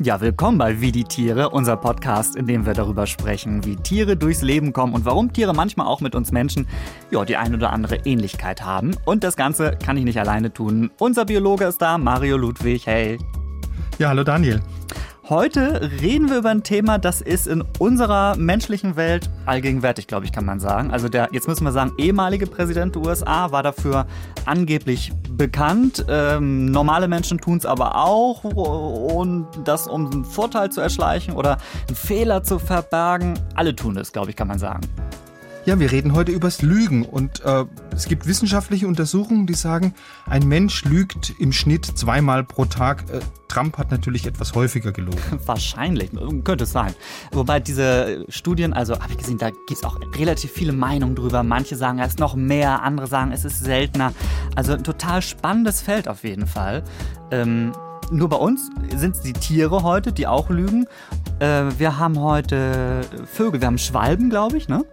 Ja, willkommen bei Wie die Tiere, unser Podcast, in dem wir darüber sprechen, wie Tiere durchs Leben kommen und warum Tiere manchmal auch mit uns Menschen ja, die ein oder andere Ähnlichkeit haben. Und das Ganze kann ich nicht alleine tun. Unser Biologe ist da, Mario Ludwig. Hey. Ja, hallo Daniel. Heute reden wir über ein Thema, das ist in unserer menschlichen Welt allgegenwärtig, glaube ich, kann man sagen. Also der, jetzt müssen wir sagen, ehemalige Präsident der USA war dafür angeblich bekannt. Ähm, normale Menschen tun es aber auch. Und das, um einen Vorteil zu erschleichen oder einen Fehler zu verbergen, alle tun es, glaube ich, kann man sagen. Ja, wir reden heute übers Lügen und äh, es gibt wissenschaftliche Untersuchungen, die sagen, ein Mensch lügt im Schnitt zweimal pro Tag. Äh, Trump hat natürlich etwas häufiger gelogen. Wahrscheinlich, könnte es sein. Wobei diese Studien, also habe ich gesehen, da gibt es auch relativ viele Meinungen drüber. Manche sagen, es ist noch mehr, andere sagen, es ist seltener. Also ein total spannendes Feld auf jeden Fall. Ähm, nur bei uns sind es die Tiere heute, die auch lügen. Äh, wir haben heute Vögel, wir haben Schwalben, glaube ich, ne?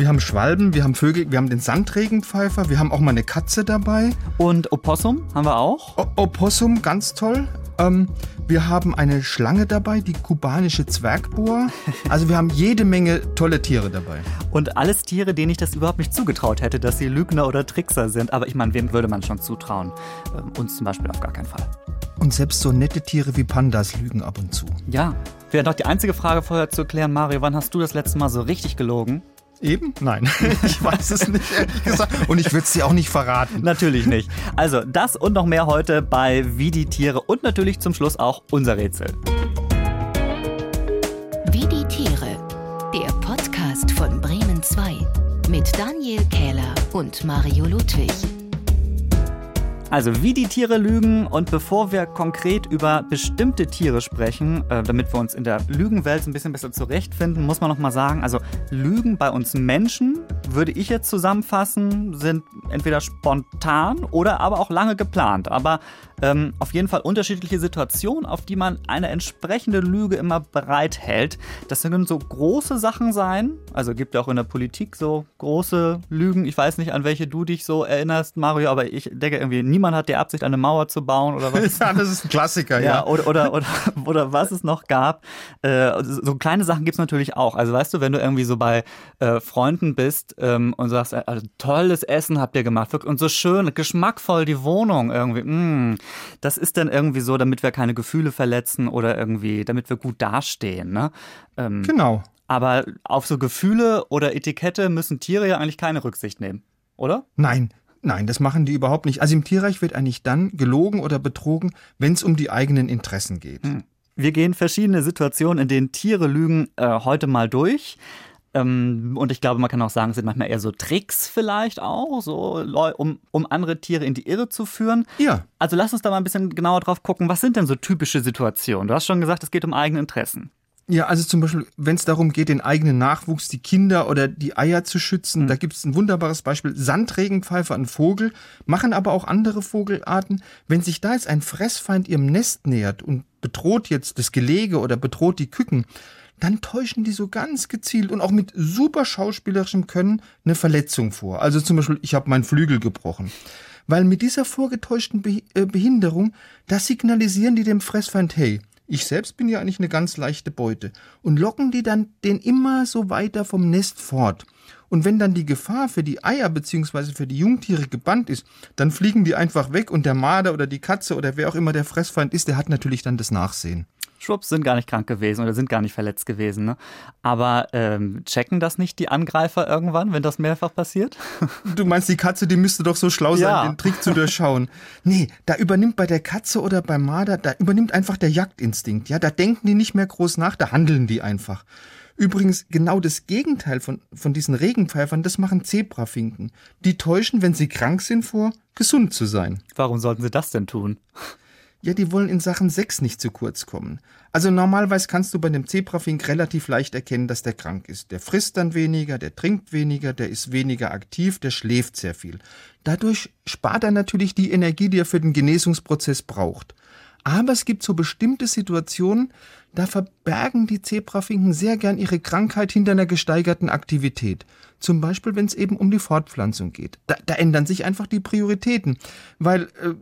Wir haben Schwalben, wir haben Vögel, wir haben den Sandregenpfeifer, wir haben auch mal eine Katze dabei. Und Opossum haben wir auch. O Opossum, ganz toll. Ähm, wir haben eine Schlange dabei, die kubanische Zwergboa. Also wir haben jede Menge tolle Tiere dabei. Und alles Tiere, denen ich das überhaupt nicht zugetraut hätte, dass sie Lügner oder Trickser sind. Aber ich meine, wem würde man schon zutrauen? Ähm, uns zum Beispiel auf gar keinen Fall. Und selbst so nette Tiere wie Pandas lügen ab und zu. Ja. Wäre noch die einzige Frage vorher zu klären, Mario, wann hast du das letzte Mal so richtig gelogen? Eben? Nein, ich weiß es nicht, ehrlich gesagt. Und ich würde es dir auch nicht verraten. Natürlich nicht. Also, das und noch mehr heute bei Wie die Tiere und natürlich zum Schluss auch unser Rätsel. Wie die Tiere, der Podcast von Bremen 2 mit Daniel Kähler und Mario Ludwig. Also wie die Tiere lügen und bevor wir konkret über bestimmte Tiere sprechen, äh, damit wir uns in der Lügenwelt ein bisschen besser zurechtfinden, muss man noch mal sagen, also Lügen bei uns Menschen, würde ich jetzt zusammenfassen, sind entweder spontan oder aber auch lange geplant. Aber ähm, auf jeden Fall unterschiedliche Situationen, auf die man eine entsprechende Lüge immer bereithält. Das können so große Sachen sein, also gibt ja auch in der Politik so große Lügen. Ich weiß nicht, an welche du dich so erinnerst, Mario, aber ich denke irgendwie, niemand hat die Absicht, eine Mauer zu bauen oder was. ja, das ist ein Klassiker, ja. ja. Oder, oder, oder, oder was es noch gab. Äh, so kleine Sachen gibt es natürlich auch. Also weißt du, wenn du irgendwie so bei äh, Freunden bist ähm, und sagst, äh, also, tolles Essen habt ihr gemacht und so schön, geschmackvoll die Wohnung irgendwie. Mh, das ist dann irgendwie so, damit wir keine Gefühle verletzen oder irgendwie, damit wir gut dastehen. Ne? Ähm, genau. Aber auf so Gefühle oder Etikette müssen Tiere ja eigentlich keine Rücksicht nehmen, oder? Nein, Nein, das machen die überhaupt nicht. Also im Tierreich wird eigentlich dann gelogen oder betrogen, wenn es um die eigenen Interessen geht. Hm. Wir gehen verschiedene Situationen, in denen Tiere lügen, äh, heute mal durch. Ähm, und ich glaube, man kann auch sagen, es sind manchmal eher so Tricks vielleicht auch, so um, um andere Tiere in die Irre zu führen. Ja. Also lass uns da mal ein bisschen genauer drauf gucken. Was sind denn so typische Situationen? Du hast schon gesagt, es geht um eigene Interessen. Ja, also zum Beispiel, wenn es darum geht, den eigenen Nachwuchs, die Kinder oder die Eier zu schützen, mhm. da gibt es ein wunderbares Beispiel. Sandregenpfeifer, ein Vogel, machen aber auch andere Vogelarten. Wenn sich da jetzt ein Fressfeind ihrem Nest nähert und bedroht jetzt das Gelege oder bedroht die Küken, dann täuschen die so ganz gezielt und auch mit super schauspielerischem Können eine Verletzung vor. Also zum Beispiel, ich habe meinen Flügel gebrochen. Weil mit dieser vorgetäuschten äh, Behinderung, da signalisieren die dem Fressfeind, hey, ich selbst bin ja eigentlich eine ganz leichte Beute. Und locken die dann den immer so weiter vom Nest fort. Und wenn dann die Gefahr für die Eier bzw. für die Jungtiere gebannt ist, dann fliegen die einfach weg und der Marder oder die Katze oder wer auch immer der Fressfeind ist, der hat natürlich dann das Nachsehen schwupps, sind gar nicht krank gewesen oder sind gar nicht verletzt gewesen. Ne? Aber ähm, checken das nicht die Angreifer irgendwann, wenn das mehrfach passiert? Du meinst, die Katze, die müsste doch so schlau sein, ja. den Trick zu durchschauen. Nee, da übernimmt bei der Katze oder beim Marder, da übernimmt einfach der Jagdinstinkt. Ja, da denken die nicht mehr groß nach, da handeln die einfach. Übrigens, genau das Gegenteil von, von diesen Regenpfeifern, das machen Zebrafinken. Die täuschen, wenn sie krank sind, vor, gesund zu sein. Warum sollten sie das denn tun? Ja, die wollen in Sachen Sex nicht zu kurz kommen. Also normalerweise kannst du bei dem Zebrafink relativ leicht erkennen, dass der krank ist. Der frisst dann weniger, der trinkt weniger, der ist weniger aktiv, der schläft sehr viel. Dadurch spart er natürlich die Energie, die er für den Genesungsprozess braucht. Aber es gibt so bestimmte Situationen, da verbergen die Zebrafinken sehr gern ihre Krankheit hinter einer gesteigerten Aktivität. Zum Beispiel, wenn es eben um die Fortpflanzung geht. Da, da ändern sich einfach die Prioritäten. Weil äh,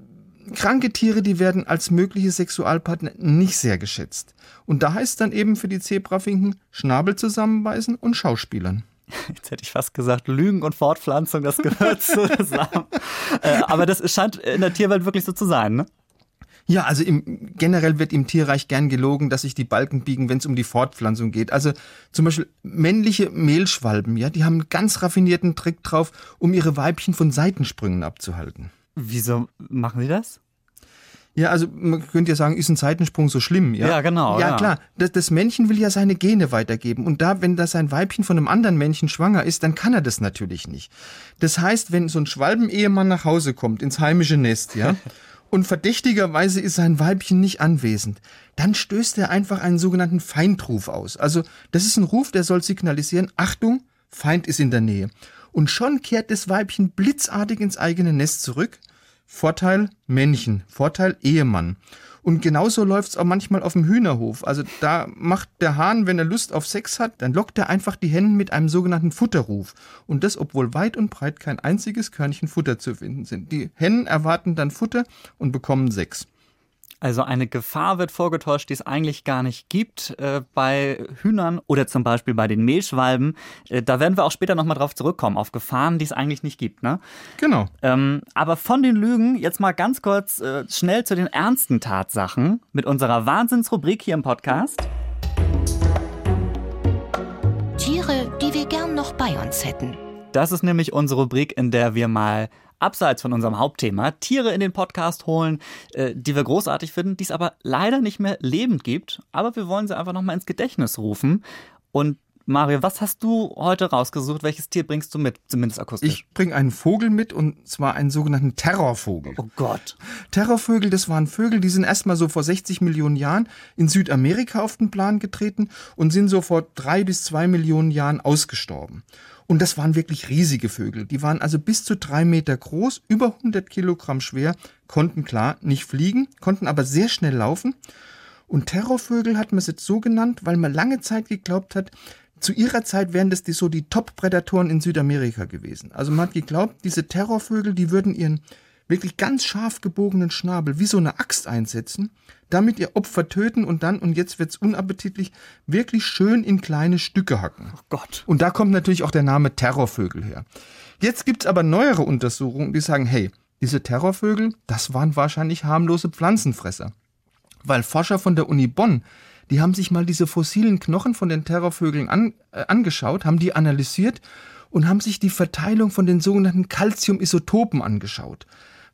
kranke Tiere, die werden als mögliche Sexualpartner nicht sehr geschätzt. Und da heißt dann eben für die Zebrafinken Schnabel zusammenbeißen und Schauspielern. Jetzt hätte ich fast gesagt, Lügen und Fortpflanzung, das gehört zusammen. äh, aber das scheint in der Tierwelt wirklich so zu sein, ne? Ja, also im, generell wird im Tierreich gern gelogen, dass sich die Balken biegen, wenn es um die Fortpflanzung geht. Also zum Beispiel männliche Mehlschwalben, ja, die haben einen ganz raffinierten Trick drauf, um ihre Weibchen von Seitensprüngen abzuhalten. Wieso machen sie das? Ja, also man könnte ja sagen, ist ein Seitensprung so schlimm, ja? Ja, genau. Ja, ja. klar. Das, das, Männchen will ja seine Gene weitergeben. Und da, wenn da sein Weibchen von einem anderen Männchen schwanger ist, dann kann er das natürlich nicht. Das heißt, wenn so ein Schwalbenehemann nach Hause kommt, ins heimische Nest, ja, und verdächtigerweise ist sein Weibchen nicht anwesend, dann stößt er einfach einen sogenannten Feindruf aus. Also, das ist ein Ruf, der soll signalisieren, Achtung, Feind ist in der Nähe. Und schon kehrt das Weibchen blitzartig ins eigene Nest zurück Vorteil Männchen, Vorteil Ehemann. Und genauso läuft es auch manchmal auf dem Hühnerhof. Also da macht der Hahn, wenn er Lust auf Sex hat, dann lockt er einfach die Hennen mit einem sogenannten Futterruf. Und das, obwohl weit und breit kein einziges Körnchen Futter zu finden sind. Die Hennen erwarten dann Futter und bekommen Sex. Also eine Gefahr wird vorgetäuscht, die es eigentlich gar nicht gibt äh, bei Hühnern oder zum Beispiel bei den Mehlschwalben. Äh, da werden wir auch später nochmal drauf zurückkommen, auf Gefahren, die es eigentlich nicht gibt. Ne? Genau. Ähm, aber von den Lügen jetzt mal ganz kurz äh, schnell zu den ernsten Tatsachen mit unserer Wahnsinnsrubrik hier im Podcast. Tiere, die wir gern noch bei uns hätten. Das ist nämlich unsere Rubrik, in der wir mal abseits von unserem Hauptthema Tiere in den Podcast holen, äh, die wir großartig finden, die es aber leider nicht mehr lebend gibt. Aber wir wollen sie einfach nochmal ins Gedächtnis rufen. Und Mario, was hast du heute rausgesucht? Welches Tier bringst du mit, zumindest akustisch? Ich bringe einen Vogel mit und zwar einen sogenannten Terrorvogel. Oh Gott. Terrorvögel, das waren Vögel, die sind erstmal so vor 60 Millionen Jahren in Südamerika auf den Plan getreten und sind so vor drei bis zwei Millionen Jahren ausgestorben. Und das waren wirklich riesige Vögel. Die waren also bis zu drei Meter groß, über 100 Kilogramm schwer, konnten klar nicht fliegen, konnten aber sehr schnell laufen. Und Terrorvögel hat man es jetzt so genannt, weil man lange Zeit geglaubt hat, zu ihrer Zeit wären das die, so die Top-Prädatoren in Südamerika gewesen. Also man hat geglaubt, diese Terrorvögel, die würden ihren wirklich ganz scharf gebogenen Schnabel wie so eine Axt einsetzen, damit ihr Opfer töten und dann, und jetzt wird's unappetitlich, wirklich schön in kleine Stücke hacken. Oh Gott. Und da kommt natürlich auch der Name Terrorvögel her. Jetzt gibt's aber neuere Untersuchungen, die sagen, hey, diese Terrorvögel, das waren wahrscheinlich harmlose Pflanzenfresser. Weil Forscher von der Uni Bonn, die haben sich mal diese fossilen Knochen von den Terrorvögeln an, äh, angeschaut, haben die analysiert und haben sich die Verteilung von den sogenannten Calciumisotopen angeschaut.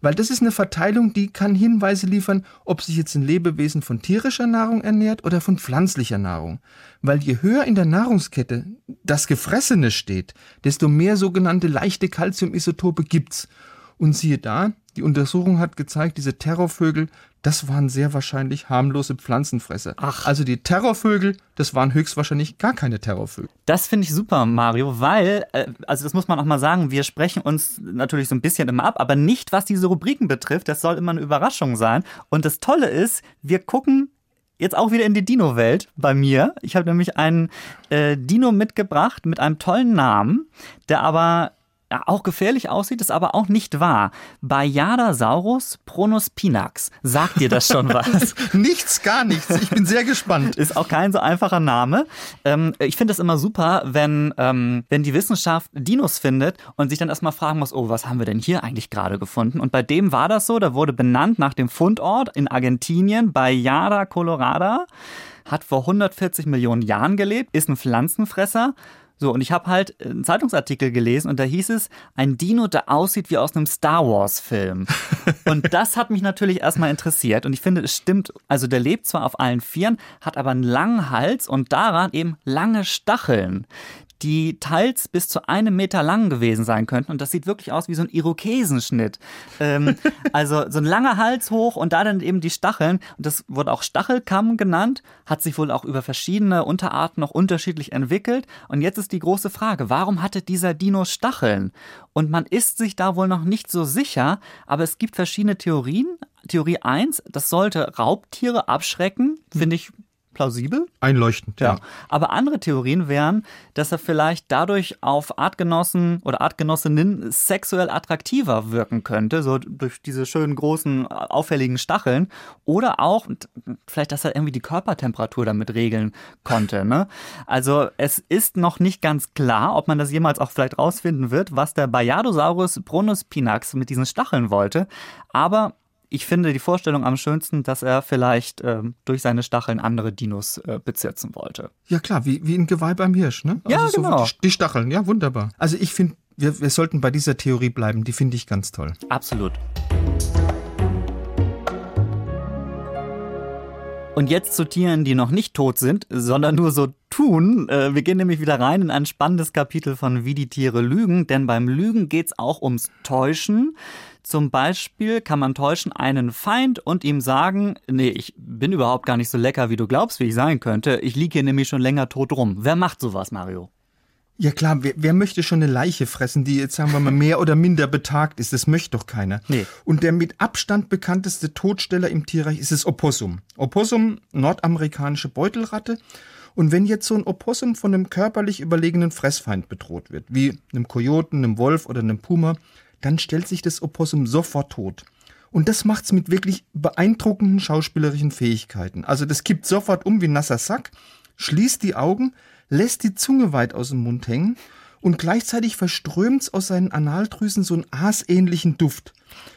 Weil das ist eine Verteilung, die kann Hinweise liefern, ob sich jetzt ein Lebewesen von tierischer Nahrung ernährt oder von pflanzlicher Nahrung. Weil je höher in der Nahrungskette das Gefressene steht, desto mehr sogenannte leichte Calciumisotope gibt's. Und siehe da, die Untersuchung hat gezeigt, diese Terrorvögel, das waren sehr wahrscheinlich harmlose Pflanzenfresser. Ach. Also die Terrorvögel, das waren höchstwahrscheinlich gar keine Terrorvögel. Das finde ich super, Mario, weil, äh, also das muss man auch mal sagen, wir sprechen uns natürlich so ein bisschen immer ab, aber nicht, was diese Rubriken betrifft. Das soll immer eine Überraschung sein. Und das Tolle ist, wir gucken jetzt auch wieder in die Dino-Welt bei mir. Ich habe nämlich einen äh, Dino mitgebracht mit einem tollen Namen, der aber auch gefährlich aussieht, ist aber auch nicht wahr. Bayadasaurus pronospinax. Sagt dir das schon was? nichts, gar nichts. Ich bin sehr gespannt. Ist auch kein so einfacher Name. Ähm, ich finde es immer super, wenn, ähm, wenn die Wissenschaft Dinos findet und sich dann erstmal fragen muss, oh, was haben wir denn hier eigentlich gerade gefunden? Und bei dem war das so, da wurde benannt nach dem Fundort in Argentinien, Bayada colorada hat vor 140 Millionen Jahren gelebt, ist ein Pflanzenfresser so, und ich habe halt einen Zeitungsartikel gelesen und da hieß es, ein Dino, der aussieht wie aus einem Star Wars-Film. und das hat mich natürlich erstmal interessiert. Und ich finde, es stimmt, also der lebt zwar auf allen Vieren, hat aber einen langen Hals und daran eben lange Stacheln die teils bis zu einem Meter lang gewesen sein könnten. Und das sieht wirklich aus wie so ein Irokesenschnitt. Ähm, also so ein langer Hals hoch und da dann eben die Stacheln. Und das wurde auch Stachelkamm genannt, hat sich wohl auch über verschiedene Unterarten noch unterschiedlich entwickelt. Und jetzt ist die große Frage, warum hatte dieser Dino Stacheln? Und man ist sich da wohl noch nicht so sicher, aber es gibt verschiedene Theorien. Theorie 1, das sollte Raubtiere abschrecken, finde ich plausibel. Einleuchtend, ja. Ja. Aber andere Theorien wären, dass er vielleicht dadurch auf Artgenossen oder Artgenossinnen sexuell attraktiver wirken könnte, so durch diese schönen großen auffälligen Stacheln. Oder auch vielleicht, dass er irgendwie die Körpertemperatur damit regeln konnte. Ne? Also es ist noch nicht ganz klar, ob man das jemals auch vielleicht rausfinden wird, was der Bajadosaurus brunuspinax mit diesen Stacheln wollte. Aber ich finde die Vorstellung am schönsten, dass er vielleicht ähm, durch seine Stacheln andere Dinos äh, bezirzen wollte. Ja klar, wie, wie ein Geweih beim Hirsch, ne? Ja, so genau. Die, die Stacheln, ja, wunderbar. Also ich finde, wir, wir sollten bei dieser Theorie bleiben, die finde ich ganz toll. Absolut. Und jetzt zu Tieren, die noch nicht tot sind, sondern nur so tun. Äh, Wir gehen nämlich wieder rein in ein spannendes Kapitel von Wie die Tiere lügen, denn beim Lügen geht's auch ums Täuschen. Zum Beispiel kann man täuschen einen Feind und ihm sagen, nee, ich bin überhaupt gar nicht so lecker, wie du glaubst, wie ich sein könnte. Ich liege hier nämlich schon länger tot rum. Wer macht sowas, Mario? Ja klar, wer, wer möchte schon eine Leiche fressen, die jetzt sagen wir mal mehr oder minder betagt ist? Das möchte doch keiner. Nee. Und der mit Abstand bekannteste Todsteller im Tierreich ist das Opossum. Opossum, nordamerikanische Beutelratte. Und wenn jetzt so ein Opossum von einem körperlich überlegenen Fressfeind bedroht wird, wie einem Kojoten, einem Wolf oder einem Puma, dann stellt sich das Opossum sofort tot. Und das macht's mit wirklich beeindruckenden schauspielerischen Fähigkeiten. Also das kippt sofort um wie nasser Sack, schließt die Augen, lässt die Zunge weit aus dem Mund hängen und gleichzeitig verströmt's aus seinen Analdrüsen so einen aasähnlichen Duft.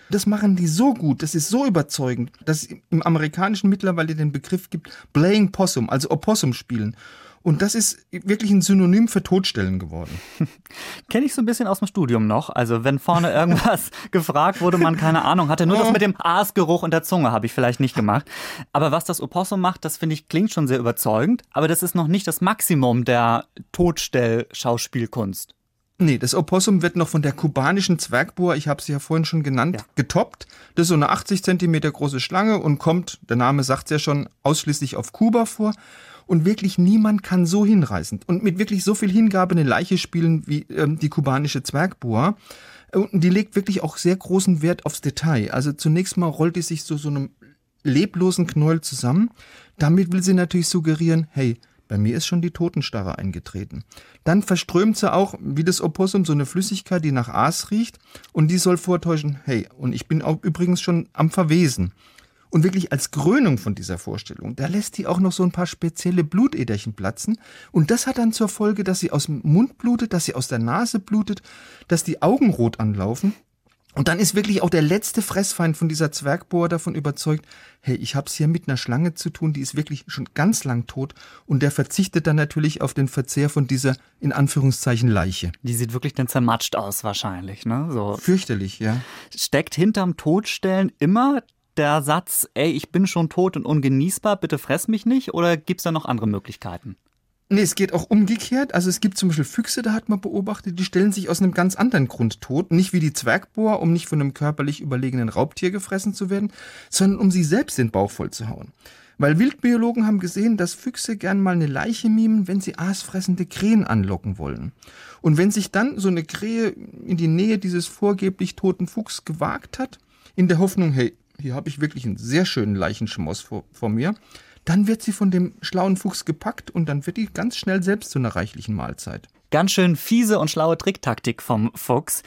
Das machen die so gut, das ist so überzeugend, dass es im Amerikanischen mittlerweile den Begriff gibt, Playing Possum, also Opossum spielen. Und das ist wirklich ein Synonym für Todstellen geworden. Kenne ich so ein bisschen aus dem Studium noch. Also wenn vorne irgendwas gefragt wurde, man keine Ahnung hatte. Nur das mit dem Aasgeruch und der Zunge habe ich vielleicht nicht gemacht. Aber was das Opossum macht, das finde ich klingt schon sehr überzeugend. Aber das ist noch nicht das Maximum der Todstell-Schauspielkunst. Nee, das Opossum wird noch von der kubanischen Zwergboa, ich habe sie ja vorhin schon genannt, Ja. getoppt. Das ist so eine 80 Zentimeter große Schlange und kommt, der Name sagt ja schon, ausschließlich auf Kuba vor. Und wirklich niemand kann so hinreißend und mit wirklich so viel Hingabe eine Leiche spielen wie ähm, die kubanische Zwergboa. Und die legt wirklich auch sehr großen Wert aufs Detail. Also zunächst mal rollt die sich so so einem leblosen Knäuel zusammen. Damit will sie natürlich suggerieren, hey, bei mir ist schon die Totenstarre eingetreten. Dann verströmt sie auch, wie das Opossum, so eine Flüssigkeit, die nach Aas riecht. Und die soll vortäuschen, hey, und ich bin auch übrigens schon am Verwesen. Und wirklich als Krönung von dieser Vorstellung, da lässt die auch noch so ein paar spezielle Blutäderchen platzen. Und das hat dann zur Folge, dass sie aus dem Mund blutet, dass sie aus der Nase blutet, dass die Augen rot anlaufen. Und dann ist wirklich auch der letzte Fressfeind von dieser Zwergbohr davon überzeugt, hey, ich hab's hier mit einer Schlange zu tun, die ist wirklich schon ganz lang tot. Und der verzichtet dann natürlich auf den Verzehr von dieser, in Anführungszeichen, Leiche. Die sieht wirklich dann zermatscht aus wahrscheinlich. Ne? So Fürchterlich, ja. steckt hinterm Todstellen immer der Satz, ey, ich bin schon tot und ungenießbar, bitte fress mich nicht? Oder gibt's da noch andere Möglichkeiten? Nee, es geht auch umgekehrt. Also es gibt zum Beispiel Füchse, da hat man beobachtet, die stellen sich aus einem ganz anderen Grund tot. Nicht wie die Zwergbohr, um nicht von einem körperlich überlegenen Raubtier gefressen zu werden, sondern um sich selbst den Bauch voll zu hauen. Weil Wildbiologen haben gesehen, dass Füchse gern mal eine Leiche mimen, wenn sie aasfressende Krähen anlocken wollen. Und wenn sich dann so eine Krähe in die Nähe dieses vorgeblich toten Fuchs gewagt hat, in der Hoffnung, hey, hier habe ich wirklich einen sehr schönen Leichenschmoss vor, vor mir, dann wird sie von dem schlauen Fuchs gepackt und dann wird die ganz schnell selbst zu einer reichlichen Mahlzeit. Ganz schön fiese und schlaue Tricktaktik vom Fuchs.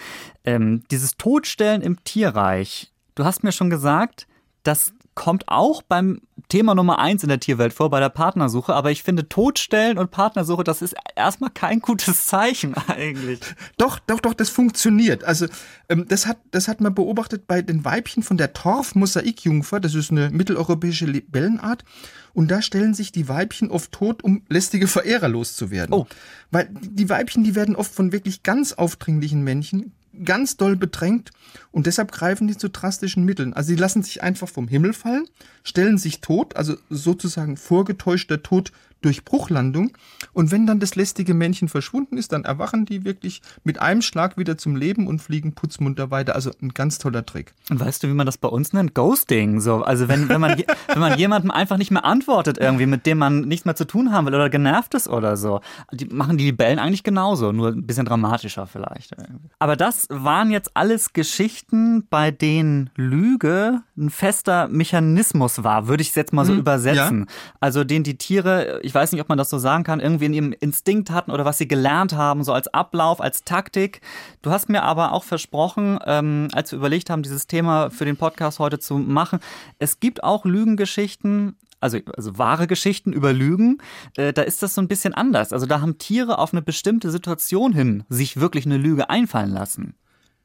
Ähm, dieses Todstellen im Tierreich. Du hast mir schon gesagt, das kommt auch beim Thema Nummer eins in der Tierwelt vor, bei der Partnersuche. Aber ich finde, Todstellen und Partnersuche, das ist erstmal kein gutes Zeichen eigentlich. Doch, doch, doch, das funktioniert. Also ähm, das, hat, das hat man beobachtet bei den Weibchen von der Torf-Mosaikjungfer. Das ist eine mitteleuropäische Libellenart. Und da stellen sich die Weibchen oft tot, um lästige Verehrer loszuwerden. Oh. Weil die Weibchen, die werden oft von wirklich ganz aufdringlichen Männchen ganz doll bedrängt und deshalb greifen die zu drastischen Mitteln. Also sie lassen sich einfach vom Himmel fallen, stellen sich tot, also sozusagen vorgetäuschter Tod durch Bruchlandung. Und wenn dann das lästige Männchen verschwunden ist, dann erwachen die wirklich mit einem Schlag wieder zum Leben und fliegen putzmunter weiter. Also ein ganz toller Trick. Und weißt du, wie man das bei uns nennt? Ghosting. So, also wenn, wenn man, wenn man jemandem einfach nicht mehr antwortet irgendwie, mit dem man nichts mehr zu tun haben will oder genervt ist oder so. Die machen die Libellen eigentlich genauso, nur ein bisschen dramatischer vielleicht. Aber das waren jetzt alles Geschichten, bei denen Lüge ein fester Mechanismus war, würde ich es jetzt mal so hm, übersetzen. Ja. Also den die Tiere, ich weiß nicht, ob man das so sagen kann, irgendwie in ihrem Instinkt hatten oder was sie gelernt haben, so als Ablauf, als Taktik. Du hast mir aber auch versprochen, ähm, als wir überlegt haben, dieses Thema für den Podcast heute zu machen, es gibt auch Lügengeschichten, also, also wahre Geschichten über Lügen, äh, da ist das so ein bisschen anders. Also da haben Tiere auf eine bestimmte Situation hin sich wirklich eine Lüge einfallen lassen.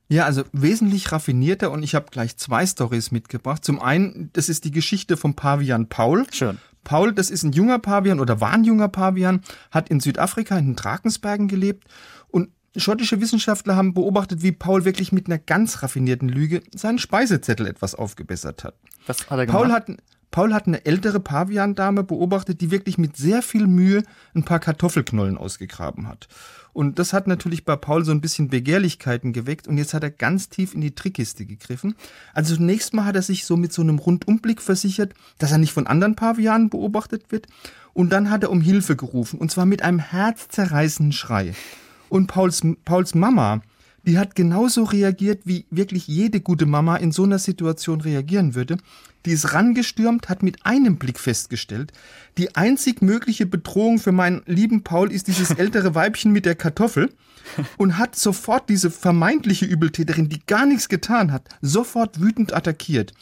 Ja, also wesentlich raffinierter und ich habe gleich zwei Stories mitgebracht. Zum einen, das ist die Geschichte vom Pavian Paul. Schön. Paul, das ist ein junger Pavian oder war ein junger Pavian, hat in Südafrika in den Drakensbergen gelebt und schottische Wissenschaftler haben beobachtet, wie Paul wirklich mit einer ganz raffinierten Lüge seinen Speisezettel etwas aufgebessert hat. Was hat er gemacht? Paul hat, Paul hat eine ältere Paviandame beobachtet, die wirklich mit sehr viel Mühe ein paar Kartoffelknollen ausgegraben hat. Und das hat natürlich bei Paul so ein bisschen Begehrlichkeiten geweckt und jetzt hat er ganz tief in die Trickkiste gegriffen. Also zunächst mal hat er sich so mit so einem Rundumblick versichert, dass er nicht von anderen Pavianen beobachtet wird. Und dann hat er um Hilfe gerufen und zwar mit einem herzzerreißenden Schrei. Und Pauls, Pauls Mama, die hat genauso reagiert, wie wirklich jede gute Mama in so einer Situation reagieren würde. Die ist rangestürmt, hat mit einem Blick festgestellt, die einzig mögliche Bedrohung für meinen lieben Paul ist dieses ältere Weibchen mit der Kartoffel und hat sofort diese vermeintliche Übeltäterin, die gar nichts getan hat, sofort wütend attackiert.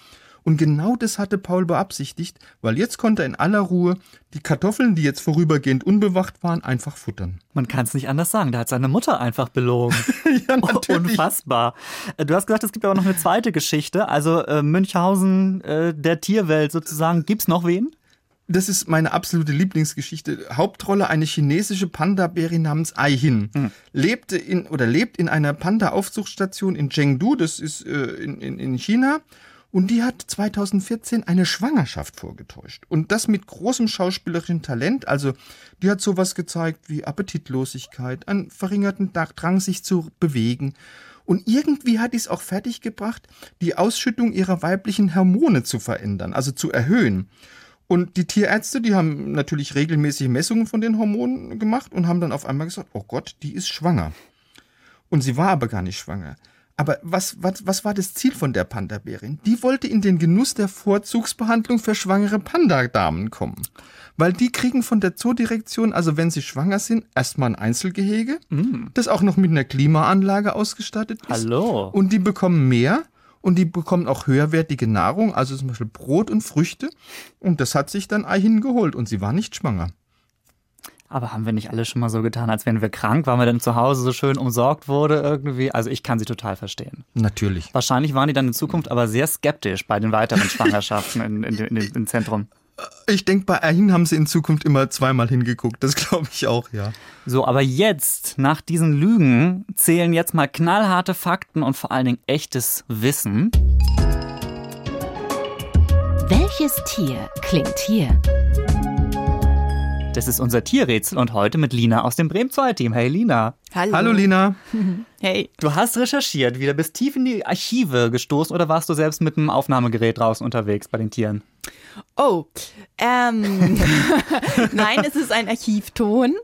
Und genau das hatte Paul beabsichtigt, weil jetzt konnte er in aller Ruhe die Kartoffeln, die jetzt vorübergehend unbewacht waren, einfach futtern. Man kann es nicht anders sagen. Da hat seine Mutter einfach belogen. ja, natürlich. Unfassbar. Äh, du hast gesagt, es gibt aber noch eine zweite Geschichte. Also äh, Münchhausen äh, der Tierwelt sozusagen. Gibt's noch wen? das ist meine absolute Lieblingsgeschichte. Hauptrolle eine chinesische Panda-Bärin namens Ai Hin. Hm. Lebte in oder lebt in einer Panda-Aufzuchtstation in Chengdu, das ist äh, in, in, in China. Und die hat 2014 eine Schwangerschaft vorgetäuscht. Und das mit großem schauspielerischen Talent. Also, die hat sowas gezeigt wie Appetitlosigkeit, einen verringerten Drang, sich zu bewegen. Und irgendwie hat die es auch fertiggebracht, die Ausschüttung ihrer weiblichen Hormone zu verändern, also zu erhöhen. Und die Tierärzte, die haben natürlich regelmäßig Messungen von den Hormonen gemacht und haben dann auf einmal gesagt, oh Gott, die ist schwanger. Und sie war aber gar nicht schwanger. Aber was, was, was war das Ziel von der Panda-Bärin? Die wollte in den Genuss der Vorzugsbehandlung für schwangere Pandadamen kommen. Weil die kriegen von der Zoodirektion, also wenn sie schwanger sind, erstmal ein Einzelgehege, mm. das auch noch mit einer Klimaanlage ausgestattet ist. Hallo. Und die bekommen mehr und die bekommen auch höherwertige Nahrung, also zum Beispiel Brot und Früchte. Und das hat sich dann Eihin geholt und sie war nicht schwanger. Aber haben wir nicht alle schon mal so getan, als wären wir krank, weil man dann zu Hause so schön umsorgt wurde irgendwie? Also ich kann sie total verstehen. Natürlich. Wahrscheinlich waren die dann in Zukunft aber sehr skeptisch bei den weiteren Schwangerschaften in, in, in, in, im Zentrum. Ich denke, bei Ahin haben sie in Zukunft immer zweimal hingeguckt. Das glaube ich auch, ja. So, aber jetzt, nach diesen Lügen, zählen jetzt mal knallharte Fakten und vor allen Dingen echtes Wissen. Welches Tier klingt hier? Das ist unser Tierrätsel und heute mit Lina aus dem Bremen 2 Team. Hey Lina. Hallo. Hallo Lina. Hey. Du hast recherchiert, wieder bis tief in die Archive gestoßen oder warst du selbst mit dem Aufnahmegerät draußen unterwegs bei den Tieren? Oh, ähm, nein, es ist ein Archivton.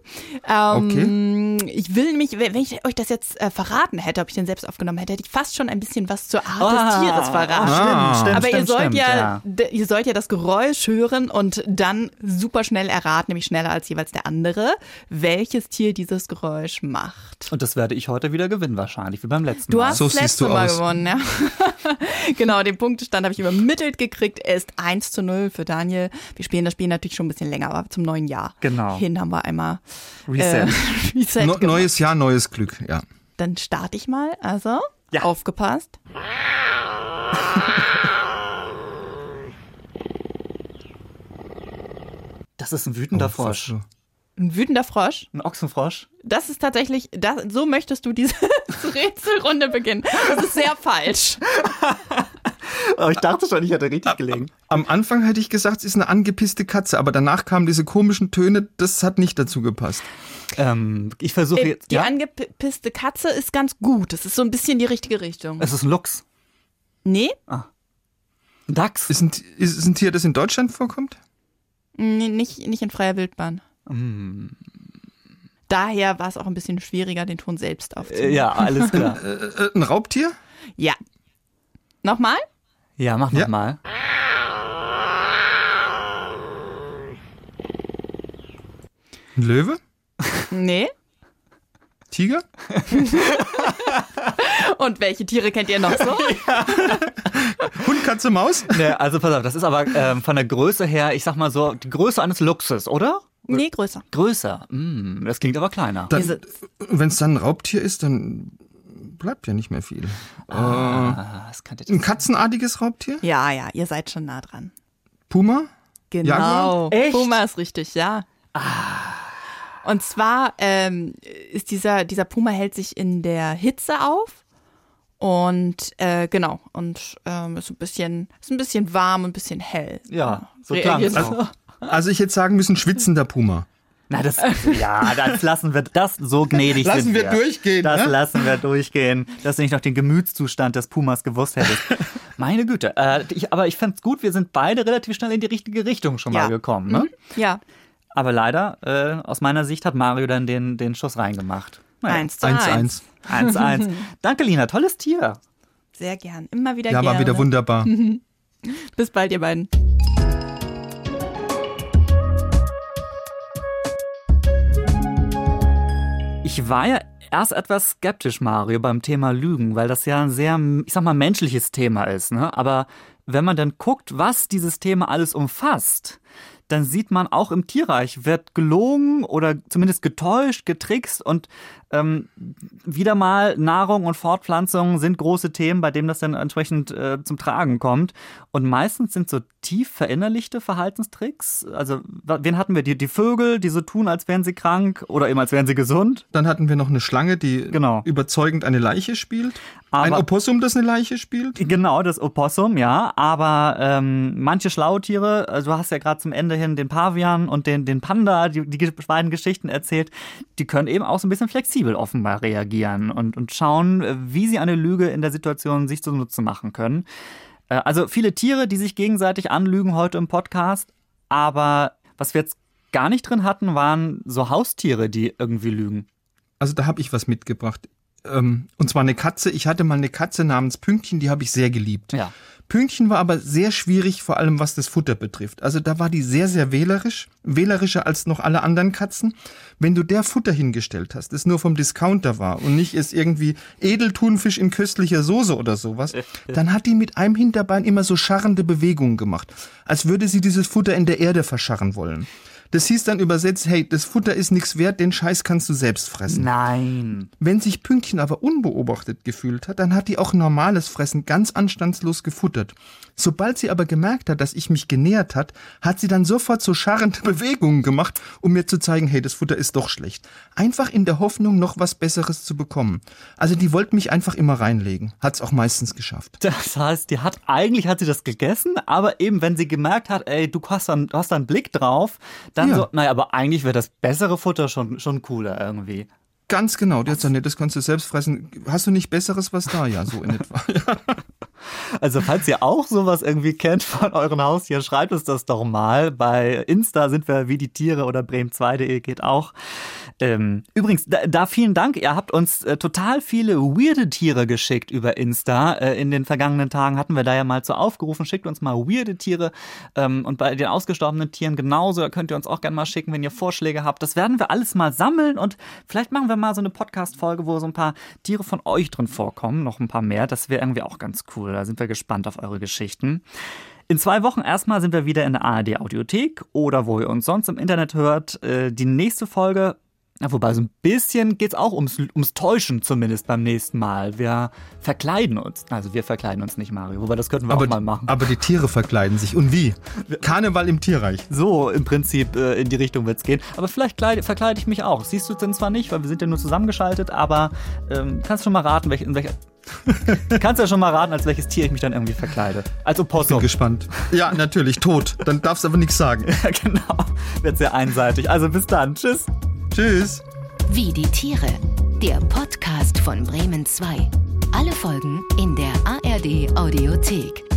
Ähm, okay. Ich will nämlich, wenn ich euch das jetzt äh, verraten hätte, ob ich den selbst aufgenommen hätte, hätte ich fast schon ein bisschen was zur Art ah, des Tieres verraten. Ah, stimmt, stimmt, Aber stimmt, ihr sollt stimmt, ja, ja, ihr sollt ja das Geräusch hören und dann super schnell erraten, nämlich schneller als jeweils der andere, welches Tier dieses Geräusch macht. Und das werde ich heute wieder gewinnen wahrscheinlich, wie beim letzten du Mal. Du hast so das letzte Mal aus. gewonnen, ja. genau, den Punktestand habe ich übermittelt gekriegt. Er ist 1 zu 0 für Daniel. Wir spielen das Spiel natürlich schon ein bisschen länger, aber zum neuen Jahr genau. hin haben wir einmal Reset. Äh, Reset no, neues Jahr, neues Glück, ja. Dann starte ich mal. Also, ja. aufgepasst. Das ist ein wütender oh, Frosch. Ein wütender Frosch? Ein Ochsenfrosch? Das ist tatsächlich, das, so möchtest du diese Rätselrunde beginnen. Das ist sehr falsch. Aber ich dachte schon, ich hätte richtig gelegen. Am Anfang hätte ich gesagt, es ist eine angepisste Katze, aber danach kamen diese komischen Töne, das hat nicht dazu gepasst. Ähm, ich versuche Äh, jetzt. Die Ja? angepisste Katze ist ganz gut. Das ist so ein bisschen die richtige Richtung. Es ist ein Luchs. Nee? Ein Dachs. Ist ein, ist ein Tier, das in Deutschland vorkommt? Nee, nicht, nicht in freier Wildbahn. Mm. Daher war es auch ein bisschen schwieriger, den Ton selbst Äh, aufzunehmen. ja, alles klar. Äh, ein Raubtier? Ja. Nochmal? Ja, mach noch Ja. mal. Ein Löwe? Nee. Tiger? Und welche Tiere kennt ihr noch so? Hund, Katze, Maus? Ne, also pass auf, das ist aber ähm, von der Größe her, ich sag mal so, die Größe eines Luchses, oder? Nee, größer. Größer. Mm, das klingt aber kleiner. Wenn es dann ein Raubtier ist, dann bleibt ja nicht mehr viel. Ah, das könnte Ein katzenartiges Raubtier? Ja, ja, ihr seid schon nah dran. Puma? Genau. Jaguar? Echt? Puma ist richtig, ja. Und zwar ähm, ist dieser, dieser Puma hält sich in der Hitze auf. Und äh, genau, und ähm, ist ein bisschen, ist ein bisschen warm und ein bisschen hell. Ja, so Reagiert klang's so. auch. Also ich hätte sagen müssen, schwitzender Puma. Na, das, ja, das lassen wir, das so gnädig Lassen sind wir wir. durchgehen, Das ne? lassen wir durchgehen, dass du nicht noch den Gemütszustand des Pumas gewusst hättest. Meine Güte, äh, ich, aber ich fand's gut, wir sind beide relativ schnell in die richtige Richtung schon Ja. mal gekommen, ne? Ja, Aber leider, äh, aus meiner Sicht hat Mario dann den, den Schuss reingemacht. Naja, eins zu eins. 1-1. 1-1. Danke, Lina, tolles Tier. Sehr gern. Immer wieder Ja, gerne. war wieder wunderbar. Bis bald, ihr beiden. Ich war ja erst etwas skeptisch, Mario, beim Thema Lügen, weil das ja ein sehr, ich sag mal, menschliches Thema ist. Ne? Aber wenn man dann guckt, was dieses Thema alles umfasst, dann sieht man auch im Tierreich wird gelogen oder zumindest getäuscht, getrickst und ähm, wieder mal Nahrung und Fortpflanzung sind große Themen, bei denen das dann entsprechend äh, zum Tragen kommt. Und meistens sind so tief verinnerlichte Verhaltenstricks. Also, wen hatten wir? Die, die Vögel, die so tun, als wären sie krank oder eben als wären sie gesund. Dann hatten wir noch eine Schlange, die Genau. überzeugend eine Leiche spielt. ein Aber- Opossum, das eine Leiche spielt. Genau, das Opossum, ja. Aber ähm, manche schlaue Tiere, also du hast ja gerade zum Ende hin den Pavian und den, den Panda, die, die beiden Geschichten erzählt, die können eben auch so ein bisschen flexibel offenbar reagieren und, und schauen, äh, wie sie eine Lüge in der Situation sich zunutze machen können. Äh, Also viele Tiere, die sich gegenseitig anlügen heute im Podcast, aber was wir jetzt gar nicht drin hatten, waren so Haustiere, die irgendwie lügen. Also da habe ich was mitgebracht. Ähm, und zwar eine Katze. Ich hatte mal eine Katze namens Pünktchen, die habe ich sehr geliebt. Ja. Pünktchen war aber sehr schwierig, vor allem was das Futter betrifft. Also da war die sehr, sehr wählerisch, wählerischer als noch alle anderen Katzen. Wenn du der Futter hingestellt hast, das nur vom Discounter war und nicht ist irgendwie Edeltunfisch in köstlicher Soße oder sowas, dann hat die mit einem Hinterbein immer so scharrende Bewegungen gemacht, als würde sie dieses Futter in der Erde verscharren wollen. Das hieß dann übersetzt, hey, das Futter ist nichts wert, den Scheiß kannst du selbst fressen. Nein. Wenn sich Pünktchen aber unbeobachtet gefühlt hat, dann hat die auch normales Fressen ganz anstandslos gefuttert. Sobald sie aber gemerkt hat, dass ich mich genähert hat, hat sie dann sofort so scharrende Bewegungen gemacht, um mir zu zeigen, hey, das Futter ist doch schlecht. Einfach in der Hoffnung, noch was Besseres zu bekommen. Also die wollte mich einfach immer reinlegen. Hat's auch meistens geschafft. Das heißt, die hat eigentlich hat sie das gegessen, aber eben wenn sie gemerkt hat, ey, du hast da, du hast da einen Blick drauf, dann Ja. so, naja, aber eigentlich wäre das bessere Futter schon, schon cooler irgendwie. Ganz genau. Die hat gesagt, nee, das kannst du selbst fressen. Hast du nicht Besseres was da? Ja, so in etwa. Also falls ihr auch sowas irgendwie kennt von euren Haustieren, schreibt uns das doch mal. Bei Insta sind wir wie die Tiere oder bremen2.de geht auch. Ähm, übrigens, da, da vielen Dank. Ihr habt uns äh, total viele weirde Tiere geschickt über Insta. Äh, in den vergangenen Tagen hatten wir da ja mal zu aufgerufen, schickt uns mal weirde Tiere. Ähm, und bei den ausgestorbenen Tieren genauso. Da könnt ihr uns auch gerne mal schicken, wenn ihr Vorschläge habt. Das werden wir alles mal sammeln und vielleicht machen wir mal so eine Podcast-Folge, wo so ein paar Tiere von euch drin vorkommen. Noch ein paar mehr. Das wäre irgendwie auch ganz cool. Da sind wir gespannt auf eure Geschichten. In zwei Wochen erstmal sind wir wieder in der ARD Audiothek oder wo ihr uns sonst im Internet hört. Äh, Die nächste Folge, wobei so ein bisschen geht's auch ums, ums Täuschen zumindest beim nächsten Mal. Wir verkleiden uns. Also wir verkleiden uns nicht, Mario. Wobei das könnten wir Aber, auch mal machen. aber die Tiere verkleiden sich. Und wie? Karneval im Tierreich. So im Prinzip äh, in die Richtung wird's gehen. Aber vielleicht kleide, verkleide ich mich auch. Siehst du denn zwar nicht, weil wir sind ja nur zusammengeschaltet, aber ähm, kannst schon mal raten, welch, in welcher Kannst ja schon mal raten, als welches Tier ich mich dann irgendwie verkleide. Als Opossum. Bin gespannt. Ja, natürlich, tot. Dann darfst du aber nichts sagen. Ja, genau. Wird sehr einseitig. Also bis dann. Tschüss. Tschüss. Wie die Tiere. Der Podcast von Bremen 2. Alle Folgen in der ARD Audiothek.